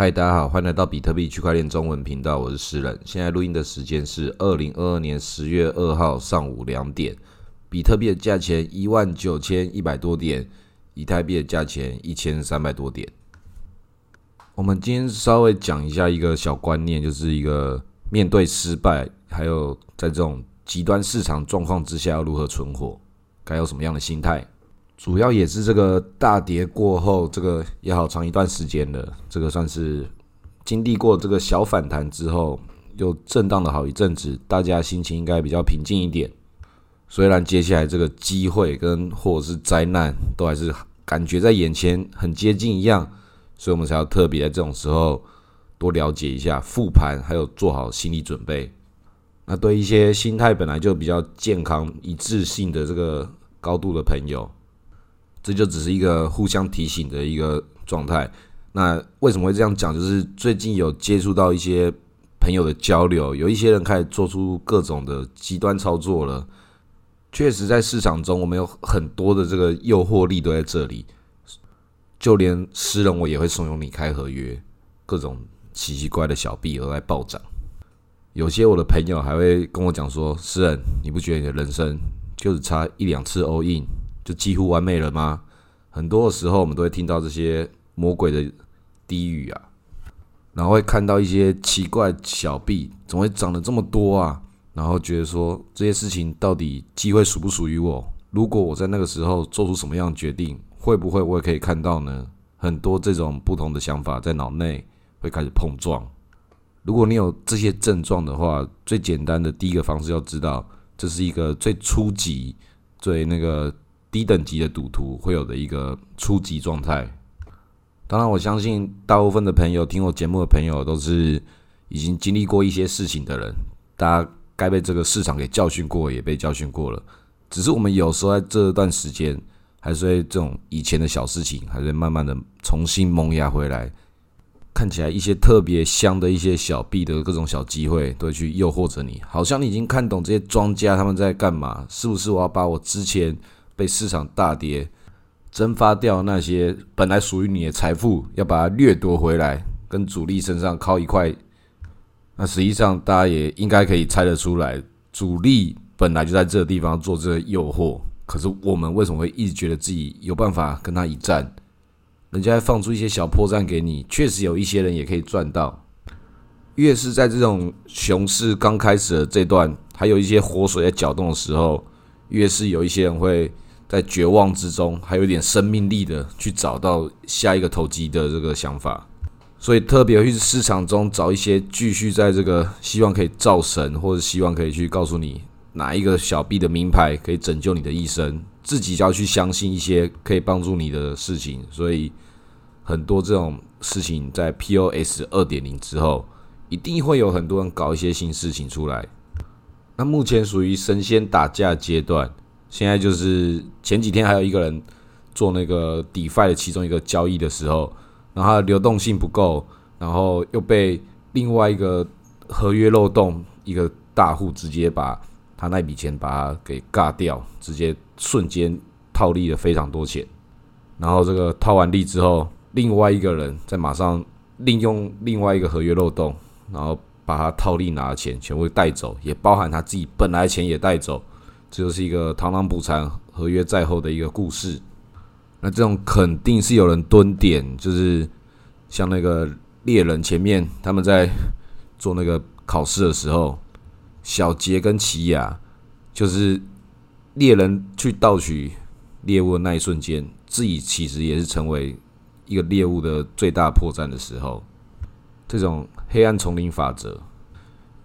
嗨，大家好，欢迎来到比特币区块链中文频道，我是诗人。现在录音的时间是二零二二年十月二号上午两点，比特币的价钱一万九千一百多点，以太币的价钱一千三百多点。我们今天稍微讲一下一个小观念，就是一个面对失败，还有在这种极端市场状况之下要如何存活，该有什么样的心态。主要也是这个大跌过后，这个也好长一段时间了，这个算是经历过这个小反弹之后，又震荡了好一阵子，大家心情应该比较平静一点。虽然接下来这个机会跟或者是灾难都还是感觉在眼前很接近一样，所以我们才要特别在这种时候多了解一下复盘，还有做好心理准备。那对一些心态本来就比较健康、一致性的这个高度的朋友。这就只是一个互相提醒的一个状态。那为什么会这样讲？就是最近有接触到一些朋友的交流，有一些人开始做出各种的极端操作了。确实，在市场中，我们有很多的这个诱惑力都在这里。就连私人我也会怂恿你开合约，各种奇奇怪的小币都在暴涨。有些我的朋友还会跟我讲说：“私人，你不觉得你的人生就是差一两次 all in？” 就几乎完美了吗？很多的时候，我们都会听到这些魔鬼的低语啊，然后会看到一些奇怪小币怎么会涨得这么多啊？然后觉得说这些事情到底机会属不属于我？如果我在那个时候做出什么样的决定，会不会我也可以看到呢？很多这种不同的想法在脑内会开始碰撞。如果你有这些症状的话，最简单的第一个方式要知道，这是一个最初级、最那个。低等级的赌徒会有的一个初级状态。当然，我相信大部分的朋友听我节目的朋友都是已经经历过一些事情的人，大家该被这个市场给教训过，也被教训过了。只是我们有时候在这段时间，还是会这种以前的小事情，还是慢慢的重新萌芽回来。看起来一些特别香的一些小币的各种小机会，都会去诱惑着你。好像你已经看懂这些庄家他们在干嘛，是不是？我要把我之前。被市场大跌蒸发掉那些本来属于你的财富，要把它掠夺回来，跟主力身上靠一块。那实际上大家也应该可以猜得出来，主力本来就在这个地方做这个诱惑。可是我们为什么会一直觉得自己有办法跟他一战？人家放出一些小破绽给你，确实有一些人也可以赚到。越是在这种熊市刚开始的这段，还有一些活水在搅动的时候，越是有一些人会。在绝望之中，还有点生命力的去找到下一个投机的这个想法，所以特别去市场中找一些继续在这个希望可以造神，或者希望可以去告诉你哪一个小币的名牌可以拯救你的一生，自己就要去相信一些可以帮助你的事情。所以很多这种事情在 POS 二点零之后，一定会有很多人搞一些新事情出来。那目前属于神仙打架阶段。现在就是前几天还有一个人做那个 DeFi 的其中一个交易的时候，然后流动性不够，然后又被另外一个合约漏洞一个大户直接把他那笔钱把它给尬掉，直接瞬间套利了非常多钱。然后这个套完利之后，另外一个人再马上利用另外一个合约漏洞，然后把他套利拿的钱全部带走，也包含他自己本来钱也带走。这就是一个螳螂捕蝉，合约在后的一个故事。那这种肯定是有人蹲点，就是像那个猎人前面他们在做那个考试的时候，小杰跟奇亚，就是猎人去盗取猎物的那一瞬间，自己其实也是成为一个猎物的最大破绽的时候。这种黑暗丛林法则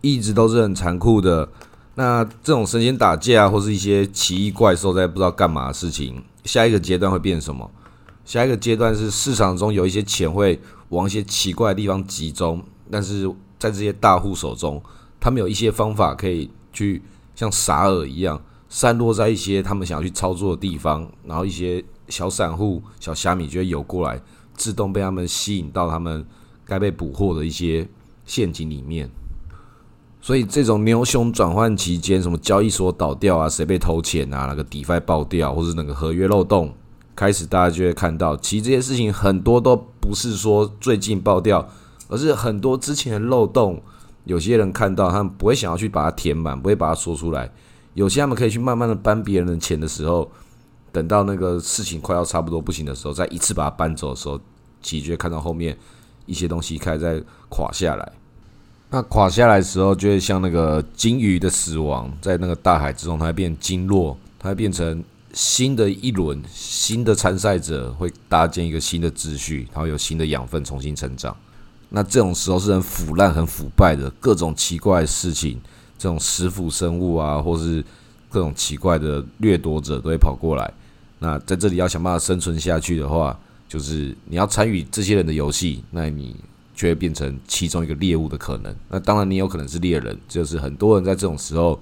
一直都是很残酷的。那这种神仙打架啊或是一些奇异怪兽在不知道干嘛的事情，下一个阶段会变什么？下一个阶段是市场中有一些钱会往一些奇怪的地方集中，但是在这些大户手中，他们有一些方法可以去像撒饵一样散落在一些他们想要去操作的地方，然后一些小散户、小虾米就会游过来，自动被他们吸引到他们该被捕获的一些陷阱里面。所以这种牛熊转换期间，什么交易所倒掉啊，谁被偷钱啊，那个 DeFi 爆掉，或是那个合约漏洞，开始大家就会看到，其实这些事情很多都不是说最近爆掉，而是很多之前的漏洞，有些人看到他们不会想要去把它填满，不会把它说出来。有些他们可以去慢慢的搬别人的钱的时候，等到那个事情快要差不多不行的时候，再一次把它搬走的时候，其实就会看到后面一些东西开始在垮下来。那垮下来的时候，就会像那个鲸鱼的死亡，在那个大海之中，它会变鲸落，它会变成新的一轮新的参赛者，会搭建一个新的秩序，然后有新的养分重新成长。那这种时候是很腐烂、很腐败的各种奇怪的事情，这种食腐生物啊，或是各种奇怪的掠夺者都会跑过来。那在这里要想办法生存下去的话，就是你要参与这些人的游戏，那你。就会变成其中一个猎物的可能。那当然，你有可能是猎人，就是很多人在这种时候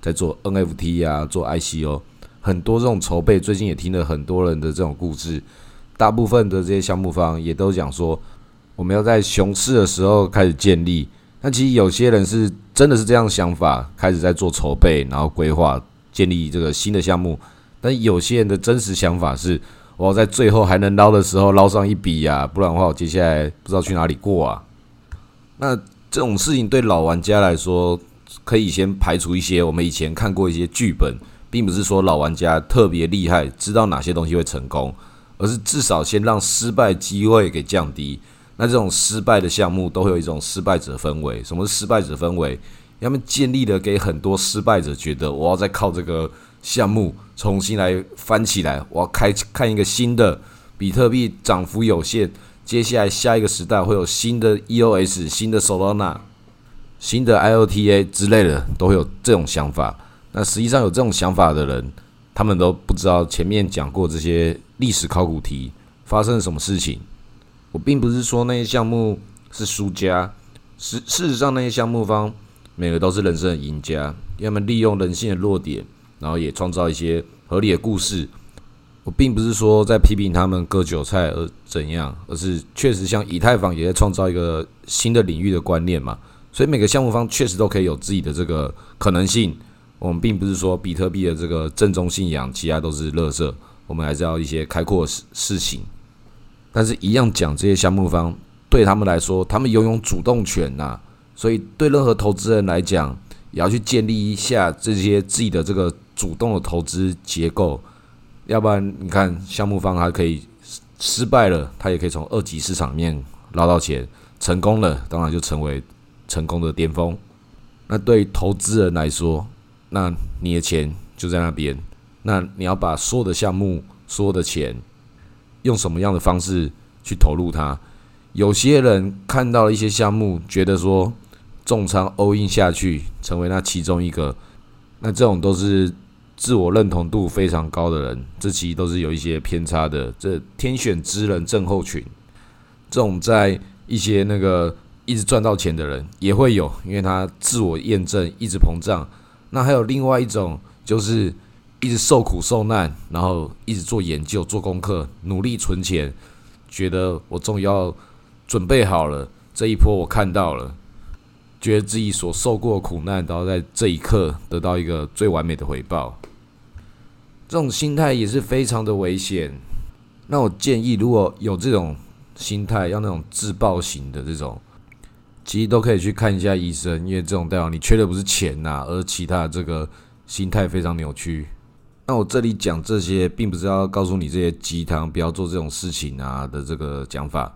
在做 NFT 啊，做 ICO，很多这种筹备。最近也听了很多人的这种故事，大部分的这些项目方也都讲说，我们要在熊市的时候开始建立。那其实有些人是真的是这样想法，开始在做筹备，然后规划建立这个新的项目。但有些人的真实想法是。我要在最后还能捞的时候捞上一笔呀，不然的话我接下来不知道去哪里过啊。那这种事情对老玩家来说，可以先排除一些我们以前看过一些剧本，并不是说老玩家特别厉害，知道哪些东西会成功，而是至少先让失败机会给降低。那这种失败的项目都会有一种失败者氛围。什么是失败者氛围？要么建立了给很多失败者觉得我要再靠这个。项目重新来翻起来，我要开看一个新的比特币涨幅有限，接下来下一个时代会有新的 EOS、新的 Solana、新的 IOTA 之类的，都会有这种想法。那实际上有这种想法的人，他们都不知道前面讲过这些历史考古题发生了什么事情。我并不是说那些项目是输家，实事实上那些项目方每个都是人生的赢家，他们利用人性的弱点。然后也创造一些合理的故事。我并不是说在批评他们割韭菜而怎样，而是确实像以太坊也在创造一个新的领域的观念嘛。所以每个项目方确实都可以有自己的这个可能性。我们并不是说比特币的这个正宗信仰，其他都是垃圾。我们还是要一些开阔事事情。但是，一样讲这些项目方对他们来说，他们拥有主动权呐。所以，对任何投资人来讲，也要去建立一下这些自己的这个。主动的投资结构，要不然你看项目方还可以失败了，他也可以从二级市场面捞到钱；成功了，当然就成为成功的巅峰。那对投资人来说，那你的钱就在那边，那你要把所有的项目、所有的钱，用什么样的方式去投入它？有些人看到了一些项目，觉得说重仓 all in 下去，成为那其中一个，那这种都是。自我认同度非常高的人，这其实都是有一些偏差的。这天选之人症候群，这种在一些那个一直赚到钱的人也会有，因为他自我验证一直膨胀。那还有另外一种，就是一直受苦受难，然后一直做研究、做功课、努力存钱，觉得我终于要准备好了，这一波我看到了。觉得自己所受过的苦难，都要在这一刻得到一个最完美的回报。这种心态也是非常的危险。那我建议，如果有这种心态，要那种自爆型的这种，其实都可以去看一下医生，因为这种代表你缺的不是钱呐，而其他的这个心态非常扭曲。那我这里讲这些，并不是要告诉你这些鸡汤不要做这种事情啊的这个讲法。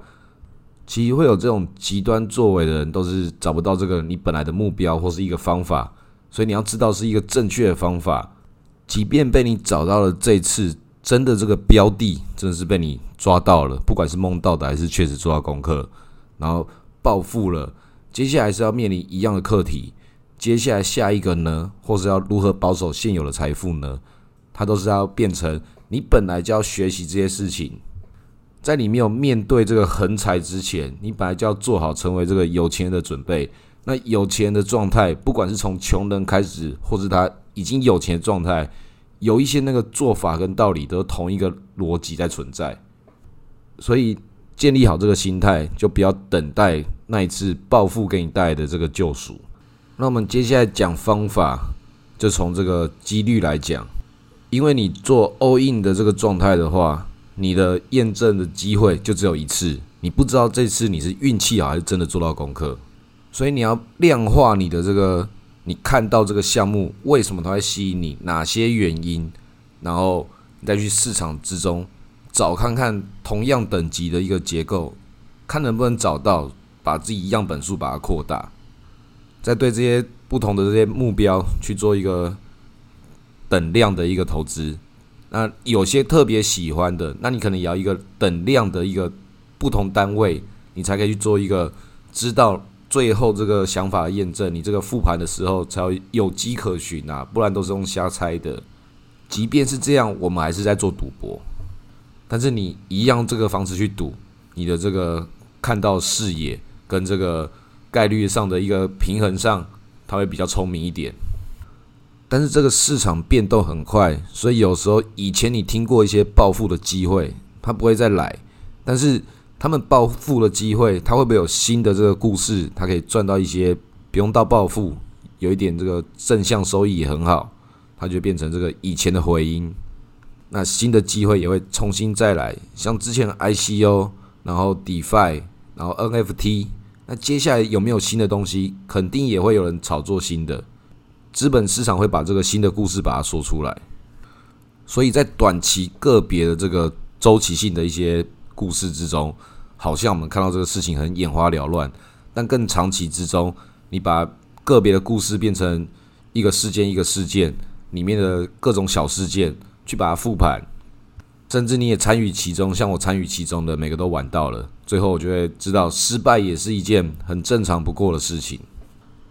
其实会有这种极端作为的人，都是找不到这个你本来的目标或是一个方法，所以你要知道是一个正确的方法。即便被你找到了，这次真的这个标的真的是被你抓到了，不管是梦到的还是确实做到功课，然后暴富了，接下来是要面临一样的课题。接下来下一个呢，或是要如何保守现有的财富呢？它都是要变成你本来就要学习这些事情，在你没有面对这个横财之前，你本来就要做好成为这个有钱人的准备。那有钱人的状态，不管是从穷人开始，或是他。已经有钱的状态，有一些那个做法跟道理都同一个逻辑在存在，所以建立好这个心态，就不要等待那一次暴富给你带来的这个救赎。那我们接下来讲方法，就从这个几率来讲，因为你做 all in 的这个状态的话，你的验证的机会就只有一次，你不知道这次你是运气好还是真的做到功课，所以你要量化你的这个，你看到这个项目为什么它会吸引你，哪些原因，然后你再去市场之中找看看同样等级的一个结构，看能不能找到，把自己样本数把它扩大，再对这些不同的这些目标去做一个等量的一个投资。那有些特别喜欢的，那你可能也要一个等量的一个不同单位，你才可以去做一个知道最后这个想法验证。你这个复盘的时候才有有迹可循啊，不然都是用瞎猜的。即便是这样，我们还是在做赌博，但是你一样这个方式去赌，你的这个看到视野跟这个概率上的一个平衡上，它会比较聪明一点。但是这个市场变动很快，所以有时候以前你听过一些暴富的机会，它不会再来。但是他们暴富的机会，他会不会有新的这个故事？他可以赚到一些不用到暴富，有一点这个正向收益也很好，它就变成这个以前的回音。那新的机会也会重新再来，像之前的 ICO，然后 DeFi，然后 NFT。那接下来有没有新的东西？肯定也会有人炒作新的。资本市场会把这个新的故事把它说出来，所以在短期个别的这个周期性的一些故事之中，好像我们看到这个事情很眼花缭乱，但更长期之中，你把个别的故事变成一个事件一个事件里面的各种小事件，去把它复盘，甚至你也参与其中，像我参与其中的每个都玩到了，最后我就会知道，失败也是一件很正常不过的事情。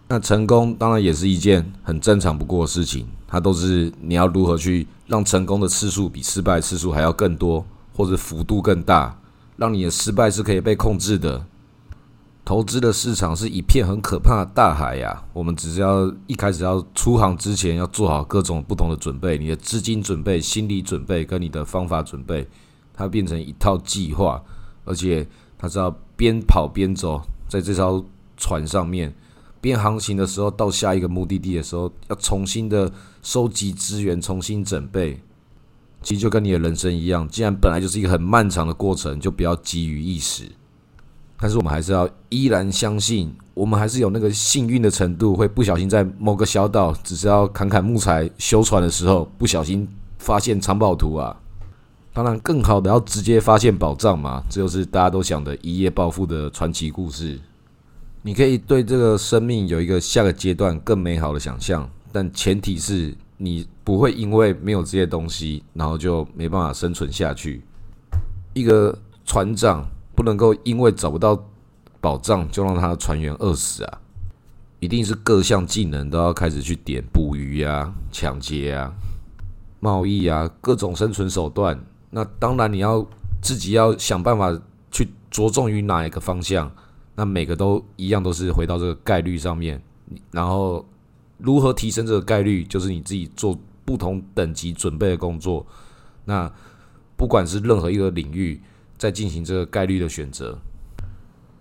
那成功当然也是一件很正常不过的事情，它都是你要如何去让成功的次数比失败次数还要更多，或者幅度更大，让你的失败是可以被控制的。投资的市场是一片很可怕的大海呀，我们只是要一开始要出行之前要做好各种不同的准备，你的资金准备、心理准备跟你的方法准备，它变成一套计划，而且它是要边跑边走，在这艘船上面。边航行的时候，到下一个目的地的时候，要重新的收集资源，重新准备。其实就跟你的人生一样，既然本来就是一个很漫长的过程，就不要急于一时。但是我们还是要依然相信，我们还是有那个幸运的程度，会不小心在某个小岛，只是要砍砍木材修船的时候，不小心发现藏宝图啊。当然，更好的要直接发现宝藏嘛，这就是大家都想的一夜暴富的传奇故事。你可以对这个生命有一个下个阶段更美好的想象，但前提是你不会因为没有这些东西，然后就没办法生存下去。一个船长不能够因为找不到宝藏就让他的船员饿死啊！一定是各项技能都要开始去点捕鱼啊、抢劫啊、贸易啊，各种生存手段。那当然你要自己要想办法去着重于哪一个方向。那每个都一样，都是回到这个概率上面，然后如何提升这个概率，就是你自己做不同等级准备的工作。那不管是任何一个领域，在进行这个概率的选择，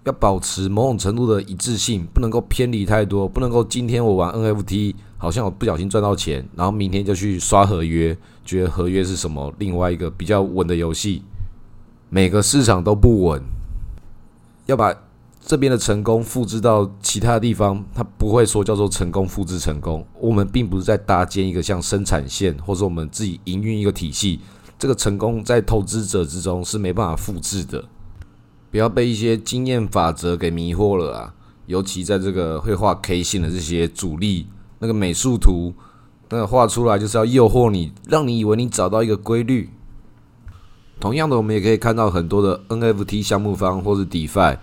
要保持某种程度的一致性，不能够偏离太多，不能够今天我玩 NFT，好像我不小心赚到钱，然后明天就去刷合约，觉得合约是什么另外一个比较稳的游戏，每个市场都不稳，要把。这边的成功复制到其他地方，它不会说叫做成功复制成功。我们并不是在搭建一个像生产线，或者我们自己营运一个体系。这个成功在投资者之中是没办法复制的。不要被一些经验法则给迷惑了啊！尤其在这个会画 K 线的这些主力，那个美术图，那画出来就是要诱惑你，让你以为你找到一个规律。同样的，我们也可以看到很多的 NFT 项目方或是 DeFi。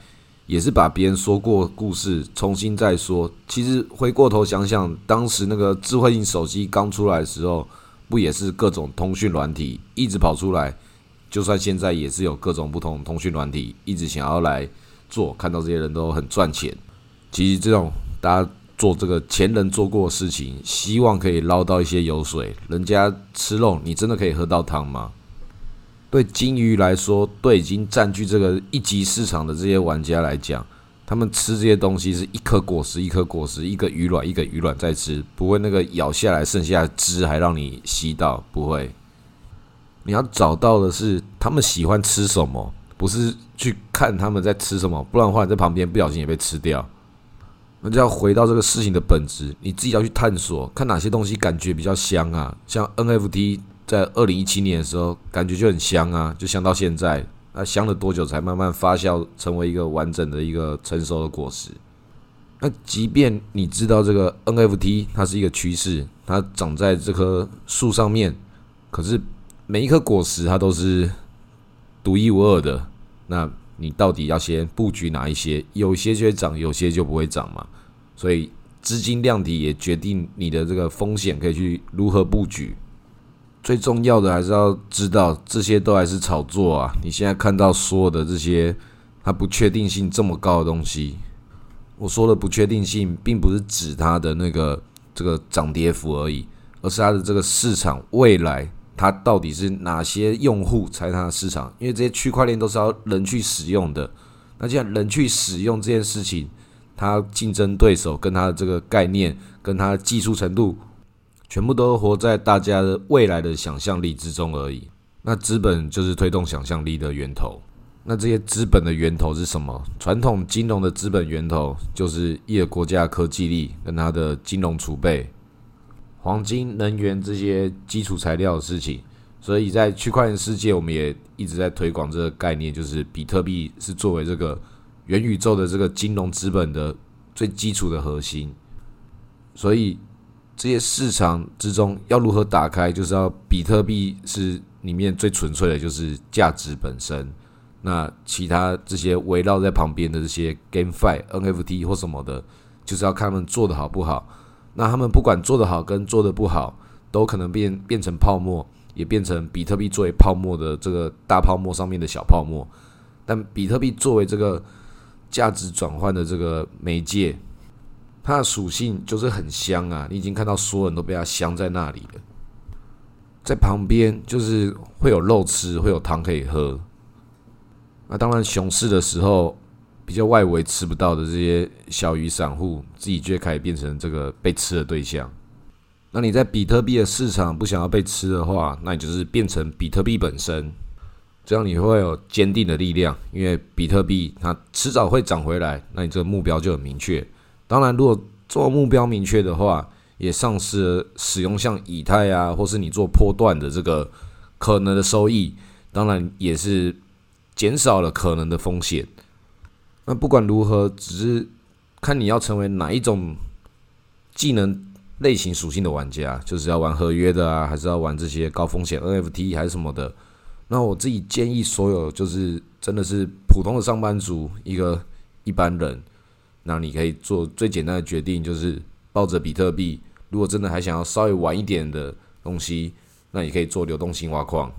也是把别人说过故事重新再说。其实回过头想想，当时那个智慧型手机刚出来的时候，不也是各种通讯软体一直跑出来？就算现在也是有各种不同通讯软体一直想要来做，看到这些人都很赚钱。其实这种大家做这个前人做过的事情，希望可以捞到一些油水。人家吃肉，你真的可以喝到汤吗？对金鱼来说，对已经占据这个一级市场的这些玩家来讲，他们吃这些东西是一颗果实一颗果实，一个鱼卵一个鱼卵在吃，不会那个咬下来剩下的汁还让你吸到，不会。你要找到的是他们喜欢吃什么，不是去看他们在吃什么，不然的话在旁边不小心也被吃掉。那就要回到这个事情的本质，你自己要去探索，看哪些东西感觉比较香啊。像 NFT 在二零一七年的时候，感觉就很香啊，就香到现在。那香了多久才慢慢发酵成为一个完整的一个成熟的果实？那即便你知道这个 NFT 它是一个趋势，它长在这棵树上面，可是每一颗果实它都是独一无二的。那你到底要先布局哪一些？有些就会涨，有些就不会涨嘛。所以资金量体也决定你的这个风险可以去如何布局。最重要的还是要知道，这些都还是炒作啊！你现在看到所有的这些，它不确定性这么高的东西。我说的不确定性，并不是指它的那个这个涨跌幅而已，而是它的这个市场未来，它到底是哪些用户才是它的市场？因为这些区块链都是要人去使用的。那既然人去使用这件事情，它竞争对手跟它的这个概念，跟它的技术程度，全部都活在大家的未来的想象力之中而已。那资本就是推动想象力的源头。那这些资本的源头是什么？传统金融的资本源头就是一个国家科技力跟它的金融储备、黄金、能源这些基础材料的事情。所以在区块链世界，我们也一直在推广这个概念，就是比特币是作为这个元宇宙的这个金融资本的最基础的核心。所以这些市场之中要如何打开，就是要比特币是里面最纯粹的，就是价值本身。那其他这些围绕在旁边的这些 GameFi、NFT 或什么的，就是要看他们做的好不好。那他们不管做的好跟做的不好，都可能变变成泡沫，也变成比特币作为泡沫的这个大泡沫上面的小泡沫。但比特币作为这个价值转换的这个媒介，它的属性就是很香啊！你已经看到所有人都被它香在那里了，在旁边就是会有肉吃，会有汤可以喝。那当然，熊市的时候，比较外围吃不到的这些小鱼散户，自己就会开始变成这个被吃的对象。那你在比特币的市场不想要被吃的话，那你就是变成比特币本身，这样你会有坚定的力量，因为比特币它迟早会涨回来。那你这个目标就很明确。当然，如果做目标明确的话，也丧失了使用像以太啊，或是你做波段的这个可能的收益。当然也是。减少了可能的风险。那不管如何，只是看你要成为哪一种技能类型属性的玩家，就是要玩合约的啊，还是要玩这些高风险 NFT 还是什么的。那我自己建议所有就是真的是普通的上班族，一个一般人，那你可以做最简单的决定，就是抱着比特币。如果真的还想要稍微晚一点的东西，那你可以做流动性挖矿。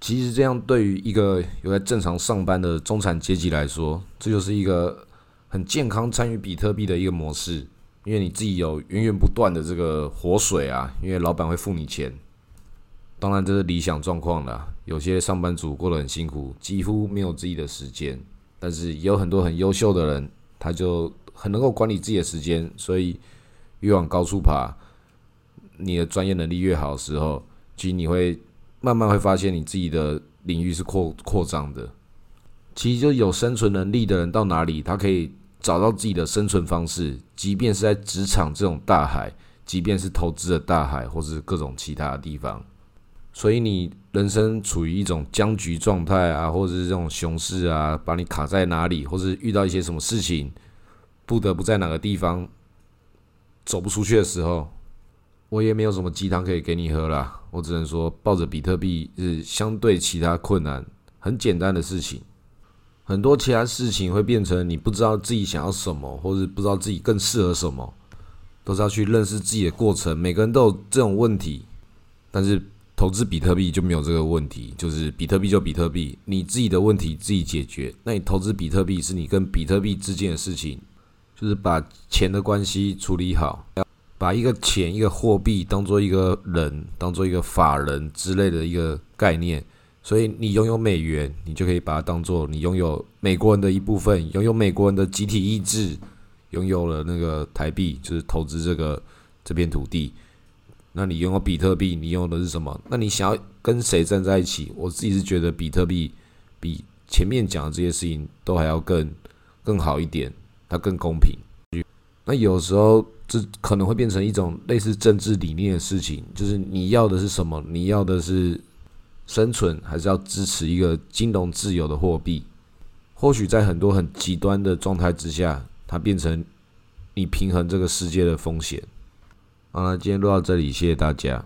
其实这样对于一个有在正常上班的中产阶级来说，这就是一个很健康参与比特币的一个模式，因为你自己有源源不断的这个活水啊，因为老板会付你钱。当然这是理想状况啦，有些上班族过得很辛苦，几乎没有自己的时间，但是也有很多很优秀的人，他就很能够管理自己的时间，所以越往高处爬，你的专业能力越好的时候，其实你会。慢慢会发现你自己的领域是扩扩张的。其实就有生存能力的人到哪里，他可以找到自己的生存方式。即便是在职场这种大海，即便是投资的大海，或是各种其他的地方。所以你人生处于一种僵局状态啊，或者是这种熊市啊，把你卡在哪里，或是遇到一些什么事情，不得不在哪个地方走不出去的时候。我也没有什么鸡汤可以给你喝啦，我只能说抱着比特币是相对其他困难很简单的事情，很多其他事情会变成你不知道自己想要什么，或者不知道自己更适合什么，都是要去认识自己的过程。每个人都有这种问题，但是投资比特币就没有这个问题，就是比特币就比特币，你自己的问题自己解决。那你投资比特币是你跟比特币之间的事情，就是把钱的关系处理好。把一个钱、一个货币当做一个人，当做一个法人之类的一个概念，所以你拥有美元，你就可以把它当做你拥有美国人的一部分，拥有美国人的集体意志，拥有了那个台币，就是投资这个这片土地。那你拥有比特币，你用的是什么？那你想要跟谁站在一起？我自己是觉得比特币比前面讲的这些事情都还要更更好一点，它更公平。那有时候这可能会变成一种类似政治理念的事情，就是你要的是什么？你要的是生存，还是要支持一个金融自由的货币？或许在很多很极端的状态之下，它变成你平衡这个世界的风险。好了，今天录到这里，谢谢大家。